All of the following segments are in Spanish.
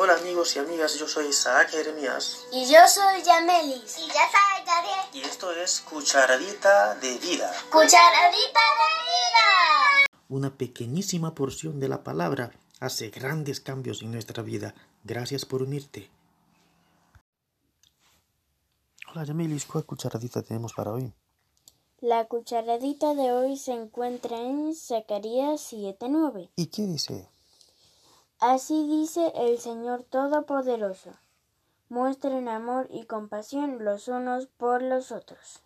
Hola amigos y amigas, yo soy Isaac Jeremías Y yo soy Yamelis. Y yo soy Gabriel. y esto es Cucharadita de Vida, Cucharadita de vida. una pequeñísima porción de la palabra hace grandes cambios en nuestra vida. Gracias por unirte. Hola Yamelis, ¿cuál cucharadita tenemos para hoy? La cucharadita de hoy se encuentra en Zacarías 7:9. ¿Y qué dice? Así dice el Señor Todopoderoso. Muestren amor y compasión los unos por los otros.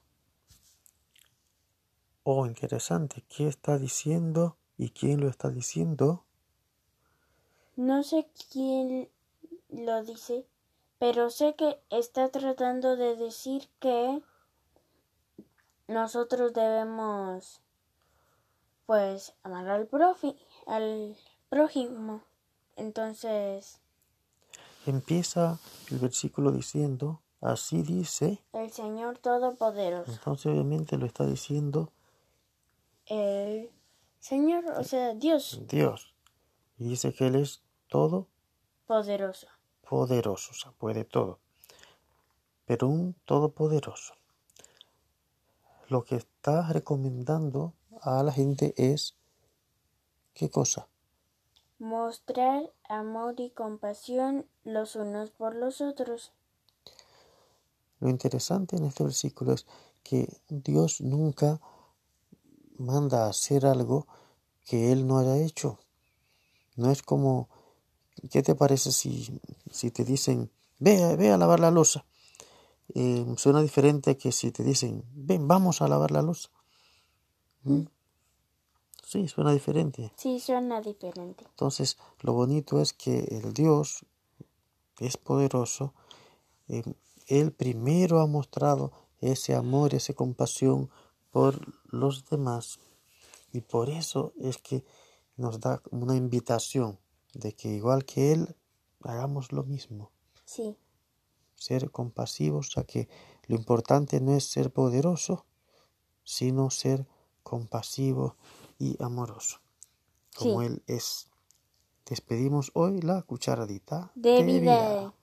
Oh, interesante. ¿Qué está diciendo y quién lo está diciendo? No sé quién lo dice, pero sé que está tratando de decir que nosotros debemos pues amar al profi, al prójimo. Entonces, Empieza el versículo diciendo, así dice. el Señor Todopoderoso, Entonces obviamente lo está diciendo el Señor, o sea, Dios Dios. Y dice que Él es todo poderoso. poderoso, o sea, puede todo. Pero un todopoderoso. Lo que está recomendando a la gente es, ¿qué cosa? Mostrar amor y compasión los unos por los otros. Lo interesante en este versículo es que Dios nunca manda a hacer algo que Él no haya hecho. No es como, ¿qué te parece si, si te dicen, ve, ve a lavar la losa? Eh, suena diferente que si te dicen, ven, vamos a lavar la losa. ¿Mm? Sí, suena diferente. Sí, suena diferente. Entonces, lo bonito es que el Dios es poderoso. eh, él primero ha mostrado ese amor, esa compasión por los demás. Y por eso es que nos da una invitación de que igual que Él, hagamos lo mismo. Sí, Ser compasivos, o sea que lo importante no es ser poderoso, sino ser compasivo y amoroso, como Sí. Él es. Despedimos hoy la cucharadita de vida.